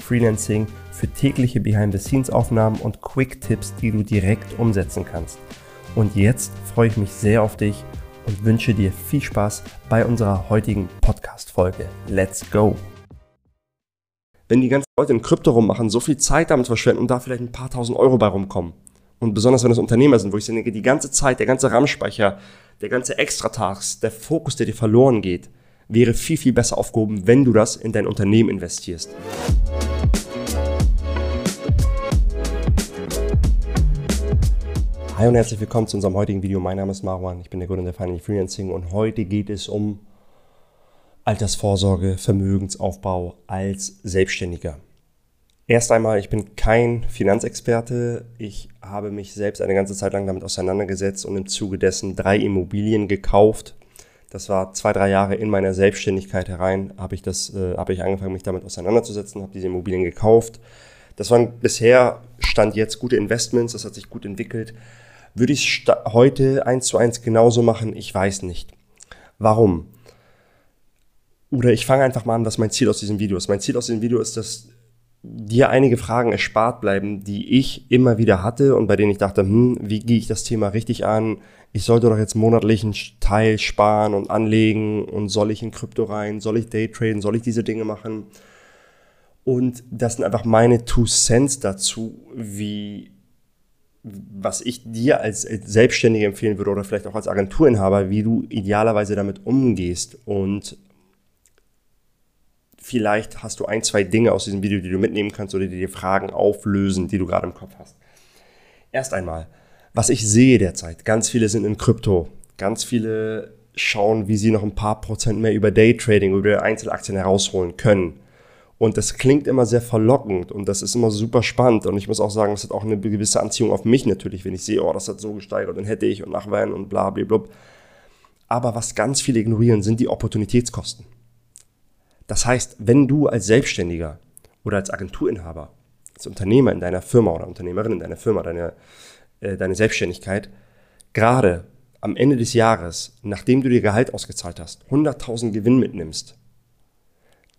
für tägliche Behind-the-Scenes-Aufnahmen und Quick-Tipps, die du direkt umsetzen kannst. Und jetzt freue ich mich sehr auf dich und wünsche dir viel Spaß bei unserer heutigen Podcast-Folge. Let's go! Wenn die ganzen Leute im Krypto rummachen, so viel Zeit damit verschwenden und da vielleicht ein paar tausend Euro bei rumkommen. Und besonders wenn es Unternehmer sind, wo ich denke, die ganze Zeit, der ganze RAM-Speicher, der ganze Extratags, der Fokus, der dir verloren geht, wäre viel, viel besser aufgehoben, wenn du das in dein Unternehmen investierst. Hi und herzlich willkommen zu unserem heutigen Video. Mein Name ist Marwan, ich bin der Gründer der Finally Freelancing und heute geht es um Altersvorsorge, Vermögensaufbau als Selbstständiger. Erst einmal, ich bin kein Finanzexperte. Ich habe mich selbst eine ganze Zeit lang damit auseinandergesetzt und im Zuge dessen drei Immobilien gekauft. Das war zwei, drei Jahre in meiner Selbstständigkeit herein, habe ich, das, äh, habe ich angefangen, mich damit auseinanderzusetzen, habe diese Immobilien gekauft. Das waren bisher, stand jetzt gute Investments, das hat sich gut entwickelt. Würde ich heute eins zu eins genauso machen? Ich weiß nicht. Warum? Oder ich fange einfach mal an, was mein Ziel aus diesem Video ist. Mein Ziel aus diesem Video ist, dass dir einige Fragen erspart bleiben, die ich immer wieder hatte und bei denen ich dachte, hm, wie gehe ich das Thema richtig an? Ich sollte doch jetzt monatlich einen Teil sparen und anlegen und soll ich in Krypto rein? Soll ich Daytraden? Soll ich diese Dinge machen? Und das sind einfach meine Two Cents dazu, wie was ich dir als Selbstständiger empfehlen würde oder vielleicht auch als Agenturinhaber, wie du idealerweise damit umgehst. Und vielleicht hast du ein, zwei Dinge aus diesem Video, die du mitnehmen kannst oder die dir Fragen auflösen, die du gerade im Kopf hast. Erst einmal, was ich sehe derzeit, ganz viele sind in Krypto, ganz viele schauen, wie sie noch ein paar Prozent mehr über Daytrading, über Einzelaktien herausholen können. Und das klingt immer sehr verlockend und das ist immer super spannend. Und ich muss auch sagen, es hat auch eine gewisse Anziehung auf mich natürlich, wenn ich sehe, oh, das hat so gesteigert und hätte ich und nachweinen und bla, bla, bla. Aber was ganz viele ignorieren, sind die Opportunitätskosten. Das heißt, wenn du als Selbstständiger oder als Agenturinhaber, als Unternehmer in deiner Firma oder Unternehmerin in deiner Firma, deine, äh, deine Selbstständigkeit, gerade am Ende des Jahres, nachdem du dir Gehalt ausgezahlt hast, 100.000 Gewinn mitnimmst,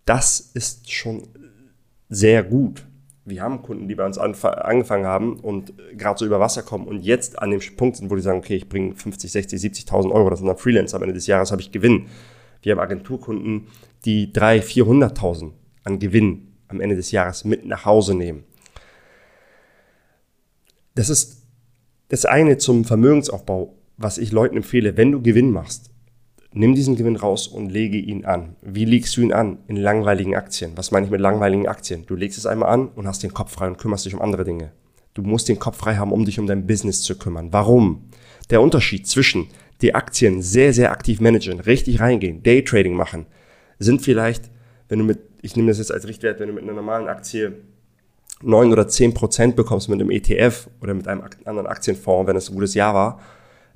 das ist schon sehr gut. Wir haben Kunden, die bei uns angefangen haben und gerade so über Wasser kommen und jetzt an dem Punkt sind, wo die sagen, okay, ich bringe 50, 60, 70.000 Euro, das sind dann Freelancer, am Ende des Jahres habe ich Gewinn. Wir haben Agenturkunden, die 300.000, 400.000 an Gewinn am Ende des Jahres mit nach Hause nehmen. Das ist das eine zum Vermögensaufbau, was ich Leuten empfehle. Wenn du Gewinn machst, nimm diesen Gewinn raus und lege ihn an. Wie legst du ihn an? In langweiligen Aktien. Was meine ich mit langweiligen Aktien? Du legst es einmal an und hast den Kopf frei und kümmerst dich um andere Dinge. Du musst den Kopf frei haben, um dich um dein Business zu kümmern. Warum? Der Unterschied zwischen die Aktien sehr, sehr aktiv managen, richtig reingehen, Daytrading machen, sind vielleicht, wenn du mit, ich nehme das jetzt als Richtwert, wenn du mit einer normalen Aktie 9 oder 10 Prozent bekommst mit einem ETF oder mit einem anderen Aktienfonds, wenn es ein gutes Jahr war,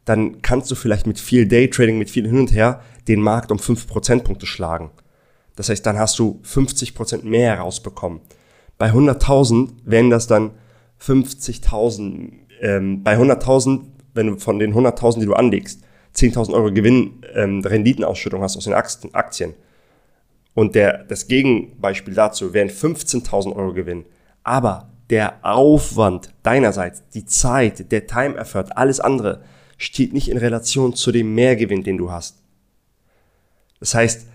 dann kannst du vielleicht mit viel Daytrading, mit viel hin und her den Markt um 5 Prozentpunkte schlagen. Das heißt, dann hast du 50 Prozent mehr herausbekommen. Bei 100.000 wären das dann 50.000. Ähm, bei 100.000, wenn du von den 100.000, die du anlegst, 10.000 Euro Gewinn, ähm, Renditenausschüttung hast aus den Aktien. Und der, das Gegenbeispiel dazu wären 15.000 Euro Gewinn. Aber der Aufwand deinerseits, die Zeit, der Time Effort, alles andere, steht nicht in Relation zu dem Mehrgewinn, den du hast. Das heißt,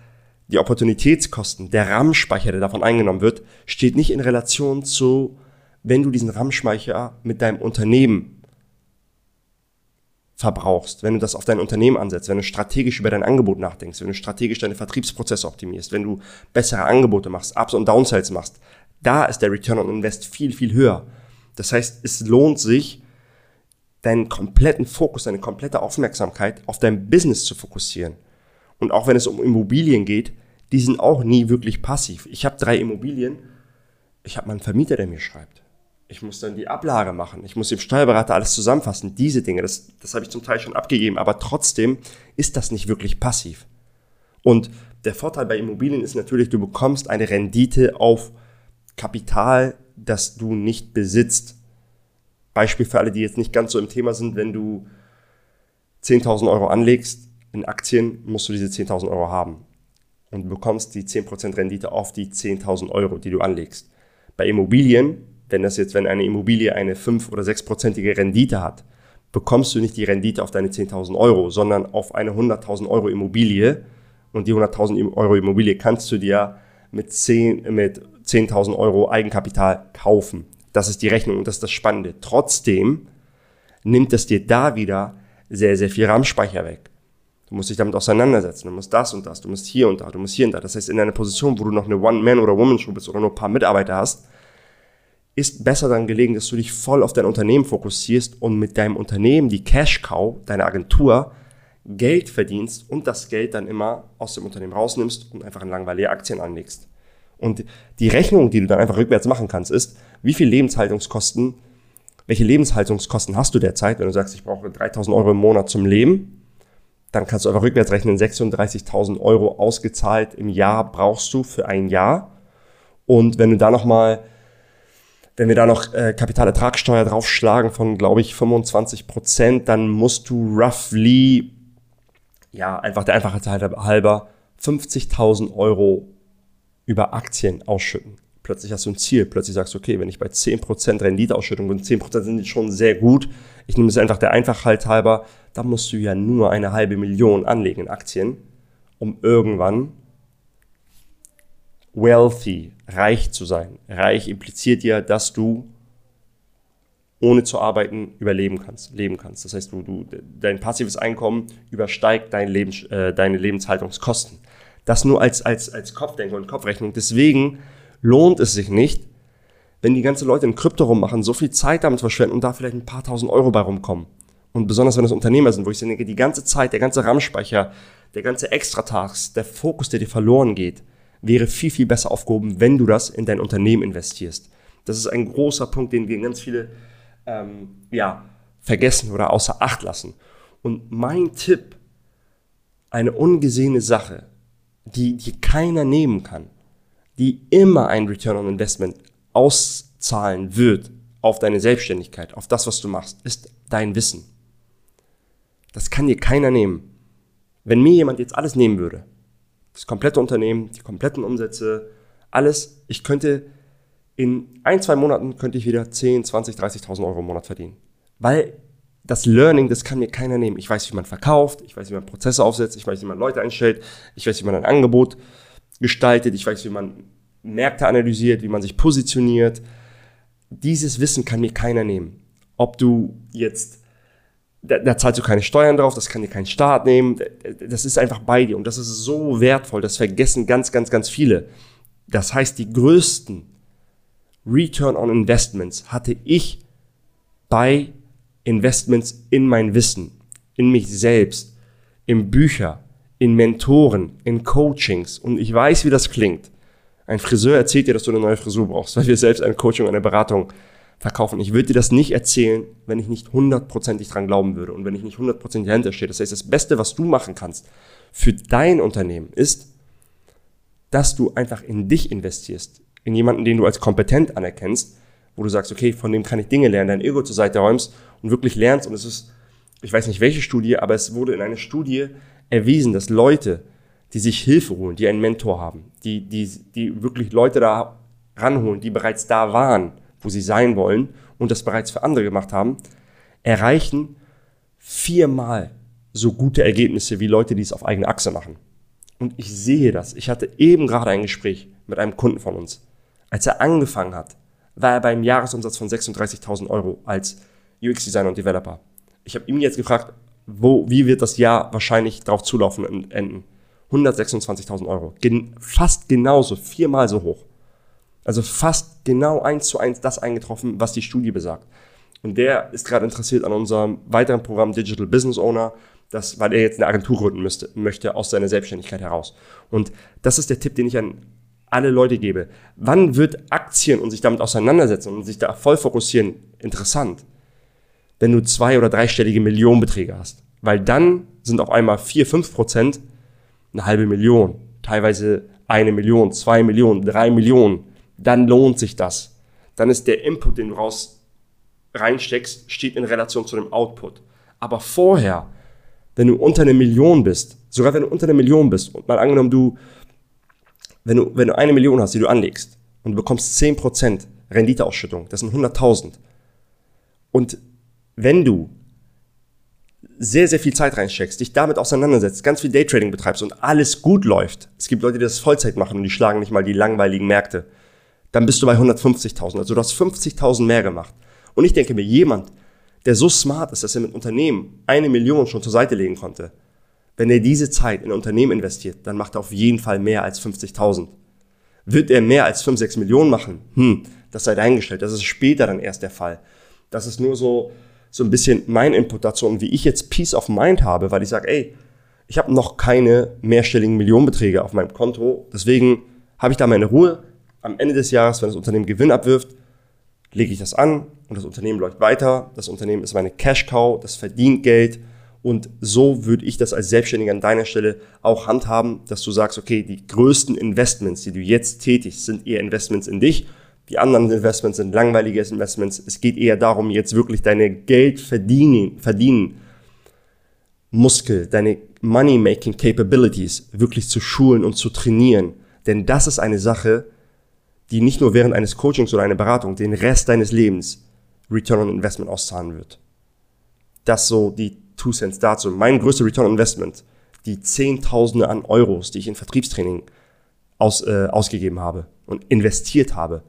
die Opportunitätskosten, der RAM-Speicher, der davon eingenommen wird, steht nicht in Relation zu, wenn du diesen RAM-Speicher mit deinem Unternehmen verbrauchst, wenn du das auf dein Unternehmen ansetzt, wenn du strategisch über dein Angebot nachdenkst, wenn du strategisch deine Vertriebsprozesse optimierst, wenn du bessere Angebote machst, Ups und Downsides machst, da ist der Return on Invest viel, viel höher. Das heißt, es lohnt sich, deinen kompletten Fokus, deine komplette Aufmerksamkeit auf dein Business zu fokussieren. Und auch wenn es um Immobilien geht, die sind auch nie wirklich passiv. Ich habe drei Immobilien, ich habe mal einen Vermieter, der mir schreibt. Ich muss dann die Ablage machen. Ich muss dem Steuerberater alles zusammenfassen. Diese Dinge, das, das habe ich zum Teil schon abgegeben. Aber trotzdem ist das nicht wirklich passiv. Und der Vorteil bei Immobilien ist natürlich, du bekommst eine Rendite auf Kapital, das du nicht besitzt. Beispiel für alle, die jetzt nicht ganz so im Thema sind, wenn du 10.000 Euro anlegst in Aktien, musst du diese 10.000 Euro haben und bekommst die 10% Rendite auf die 10.000 Euro, die du anlegst. Bei Immobilien, wenn das jetzt, wenn eine Immobilie eine 5- oder 6%ige Rendite hat, bekommst du nicht die Rendite auf deine 10.000 Euro, sondern auf eine 100.000 Euro Immobilie. Und die 100.000 Euro Immobilie kannst du dir mit 10.000 mit 10 Euro Eigenkapital kaufen. Das ist die Rechnung und das ist das Spannende. Trotzdem nimmt es dir da wieder sehr, sehr viel RAM-Speicher weg. Du musst dich damit auseinandersetzen. Du musst das und das. Du musst hier und da. Du musst hier und da. Das heißt, in einer Position, wo du noch eine One-Man- oder Woman-Show bist oder nur ein paar Mitarbeiter hast, ist besser dann gelegen, dass du dich voll auf dein Unternehmen fokussierst und mit deinem Unternehmen, die Cash-Cow, deine Agentur, Geld verdienst und das Geld dann immer aus dem Unternehmen rausnimmst und einfach in langweilige Aktien anlegst. Und die Rechnung, die du dann einfach rückwärts machen kannst, ist, wie viel Lebenshaltungskosten, welche Lebenshaltungskosten hast du derzeit, wenn du sagst, ich brauche 3000 Euro im Monat zum Leben, dann kannst du einfach rückwärts rechnen, 36.000 Euro ausgezahlt im Jahr brauchst du für ein Jahr. Und wenn du da nochmal, wenn wir da noch äh, Kapitalertragssteuer draufschlagen von, glaube ich, 25 Prozent, dann musst du roughly, ja, einfach der Einfachheit halber, 50.000 Euro über Aktien ausschütten. Plötzlich hast du ein Ziel, plötzlich sagst du, okay, wenn ich bei 10% Renditeausschüttung bin, 10% sind schon sehr gut, ich nehme es einfach der Einfachheit halber, da musst du ja nur eine halbe Million anlegen in Aktien, um irgendwann wealthy, reich zu sein. Reich impliziert ja, dass du ohne zu arbeiten überleben kannst, leben kannst. Das heißt, du, du, dein passives Einkommen übersteigt dein Lebens, äh, deine Lebenshaltungskosten. Das nur als, als, als Kopfdenker und Kopfrechnung. Deswegen lohnt es sich nicht, wenn die ganzen Leute in Krypto rummachen, so viel Zeit damit verschwenden und da vielleicht ein paar tausend Euro bei rumkommen. Und besonders wenn es Unternehmer sind, wo ich denke, die ganze Zeit, der ganze RAM-Speicher, der ganze Extra-Tags, der Fokus, der dir verloren geht, wäre viel, viel besser aufgehoben, wenn du das in dein Unternehmen investierst. Das ist ein großer Punkt, den wir ganz viele ähm, ja, vergessen oder außer Acht lassen. Und mein Tipp, eine ungesehene Sache, die, die keiner nehmen kann, die immer ein Return on Investment auszahlen wird auf deine Selbstständigkeit, auf das, was du machst, ist dein Wissen. Das kann dir keiner nehmen. Wenn mir jemand jetzt alles nehmen würde, das komplette Unternehmen, die kompletten Umsätze, alles, ich könnte in ein, zwei Monaten könnte ich wieder 10, 20, 30.000 Euro im Monat verdienen. Weil das Learning, das kann mir keiner nehmen. Ich weiß, wie man verkauft, ich weiß, wie man Prozesse aufsetzt, ich weiß, wie man Leute einstellt, ich weiß, wie man ein Angebot gestaltet, ich weiß, wie man Märkte analysiert, wie man sich positioniert. Dieses Wissen kann mir keiner nehmen. Ob du jetzt, da, da zahlst du keine Steuern drauf, das kann dir kein Staat nehmen, das ist einfach bei dir und das ist so wertvoll, das vergessen ganz, ganz, ganz viele. Das heißt, die größten Return on Investments hatte ich bei Investments in mein Wissen, in mich selbst, in Bücher, in Mentoren, in Coachings. Und ich weiß, wie das klingt. Ein Friseur erzählt dir, dass du eine neue Frisur brauchst, weil wir selbst eine Coaching, eine Beratung verkaufen. Ich würde dir das nicht erzählen, wenn ich nicht hundertprozentig dran glauben würde und wenn ich nicht hundertprozentig dahinter stehe. Das heißt, das Beste, was du machen kannst für dein Unternehmen ist, dass du einfach in dich investierst, in jemanden, den du als kompetent anerkennst, wo du sagst, okay, von dem kann ich Dinge lernen, dein Ego zur Seite räumst und wirklich lernst. Und es ist, ich weiß nicht welche Studie, aber es wurde in einer Studie erwiesen, dass Leute, die sich Hilfe holen, die einen Mentor haben, die, die, die wirklich Leute da ranholen, die bereits da waren, wo sie sein wollen und das bereits für andere gemacht haben, erreichen viermal so gute Ergebnisse wie Leute, die es auf eigene Achse machen. Und ich sehe das. Ich hatte eben gerade ein Gespräch mit einem Kunden von uns. Als er angefangen hat, war er beim Jahresumsatz von 36.000 Euro als UX-Designer und Developer. Ich habe ihn jetzt gefragt, wo, wie wird das Jahr wahrscheinlich darauf zulaufen und enden? 126.000 Euro. Gen fast genauso, viermal so hoch. Also fast genau eins zu eins das eingetroffen, was die Studie besagt. Und der ist gerade interessiert an unserem weiteren Programm Digital Business Owner, das, weil er jetzt eine Agentur gründen müsste, möchte aus seiner Selbstständigkeit heraus. Und das ist der Tipp, den ich an alle Leute gebe. Wann wird Aktien und sich damit auseinandersetzen und sich da voll fokussieren interessant? Wenn du zwei- oder dreistellige Millionenbeträge hast. Weil dann sind auf einmal vier, fünf Prozent eine halbe Million, teilweise eine Million, zwei Millionen, drei Millionen. Dann lohnt sich das. Dann ist der Input, den du raus reinsteckst, steht in Relation zu dem Output. Aber vorher, wenn du unter einer Million bist, sogar wenn du unter einer Million bist, und mal angenommen, du wenn du, wenn du eine Million hast, die du anlegst und du bekommst 10% Renditeausschüttung, das sind 100.000. Und wenn du sehr, sehr viel Zeit reinsteckst, dich damit auseinandersetzt, ganz viel Daytrading betreibst und alles gut läuft, es gibt Leute, die das Vollzeit machen und die schlagen nicht mal die langweiligen Märkte, dann bist du bei 150.000. Also du hast 50.000 mehr gemacht. Und ich denke mir, jemand, der so smart ist, dass er mit Unternehmen eine Million schon zur Seite legen konnte, wenn er diese Zeit in ein Unternehmen investiert, dann macht er auf jeden Fall mehr als 50.000. Wird er mehr als 5, 6 Millionen machen? Hm, das sei dahingestellt. Das ist später dann erst der Fall. Das ist nur so, so ein bisschen mein Input dazu und wie ich jetzt Peace of Mind habe, weil ich sage, ey, ich habe noch keine mehrstelligen Millionenbeträge auf meinem Konto. Deswegen habe ich da meine Ruhe. Am Ende des Jahres, wenn das Unternehmen Gewinn abwirft, lege ich das an und das Unternehmen läuft weiter. Das Unternehmen ist meine Cash Cow, das verdient Geld und so würde ich das als Selbstständiger an deiner Stelle auch handhaben, dass du sagst, okay, die größten Investments, die du jetzt tätigst, sind eher Investments in dich. Die anderen Investments sind langweilige Investments. Es geht eher darum, jetzt wirklich deine Geld verdienen, verdienen Muskel, deine Money-Making Capabilities wirklich zu schulen und zu trainieren. Denn das ist eine Sache, die nicht nur während eines Coachings oder einer Beratung den Rest deines Lebens Return on Investment auszahlen wird. Das so die Two Cents dazu. Mein größter Return Investment, die Zehntausende an Euros, die ich in Vertriebstraining aus, äh, ausgegeben habe und investiert habe.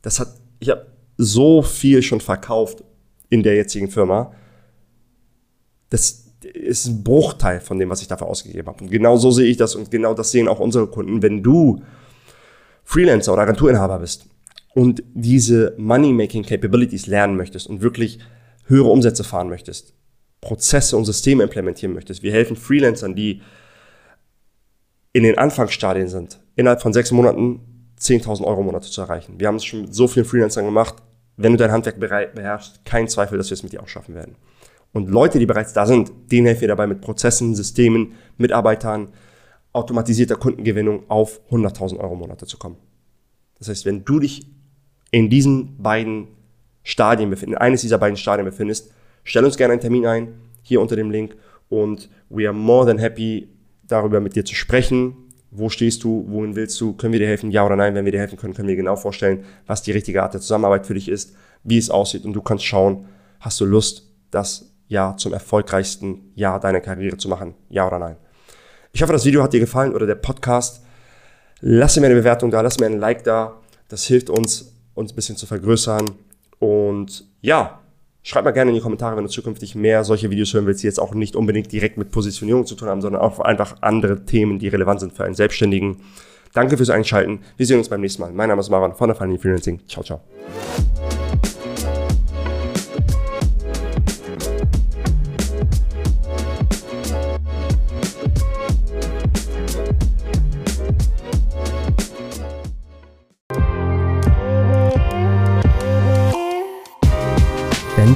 Das hat, ich habe so viel schon verkauft in der jetzigen Firma. Das ist ein Bruchteil von dem, was ich dafür ausgegeben habe. Und genau so sehe ich das und genau das sehen auch unsere Kunden. Wenn du Freelancer oder Agenturinhaber bist und diese Money-Making Capabilities lernen möchtest und wirklich höhere Umsätze fahren möchtest, Prozesse und Systeme implementieren möchtest. Wir helfen Freelancern, die in den Anfangsstadien sind, innerhalb von sechs Monaten 10.000 Euro im Monat zu erreichen. Wir haben es schon mit so vielen Freelancern gemacht. Wenn du dein Handwerk beherrschst, kein Zweifel, dass wir es mit dir auch schaffen werden. Und Leute, die bereits da sind, denen helfen wir dabei mit Prozessen, Systemen, Mitarbeitern, automatisierter Kundengewinnung auf 100.000 Euro im Monat zu kommen. Das heißt, wenn du dich in diesen beiden Stadien befindest, in eines dieser beiden Stadien befindest, Stell uns gerne einen Termin ein, hier unter dem Link. Und we are more than happy, darüber mit dir zu sprechen. Wo stehst du? Wohin willst du? Können wir dir helfen? Ja oder nein? Wenn wir dir helfen können, können wir genau vorstellen, was die richtige Art der Zusammenarbeit für dich ist, wie es aussieht. Und du kannst schauen, hast du Lust, das Jahr zum erfolgreichsten Jahr deiner Karriere zu machen? Ja oder nein? Ich hoffe, das Video hat dir gefallen oder der Podcast. Lass mir eine Bewertung da, lass mir ein Like da. Das hilft uns, uns ein bisschen zu vergrößern. Und ja, Schreib mal gerne in die Kommentare, wenn du zukünftig mehr solche Videos hören willst, die jetzt auch nicht unbedingt direkt mit Positionierung zu tun haben, sondern auch einfach andere Themen, die relevant sind für einen Selbstständigen. Danke fürs Einschalten. Wir sehen uns beim nächsten Mal. Mein Name ist Maran von der Finance Freelancing. Ciao, ciao.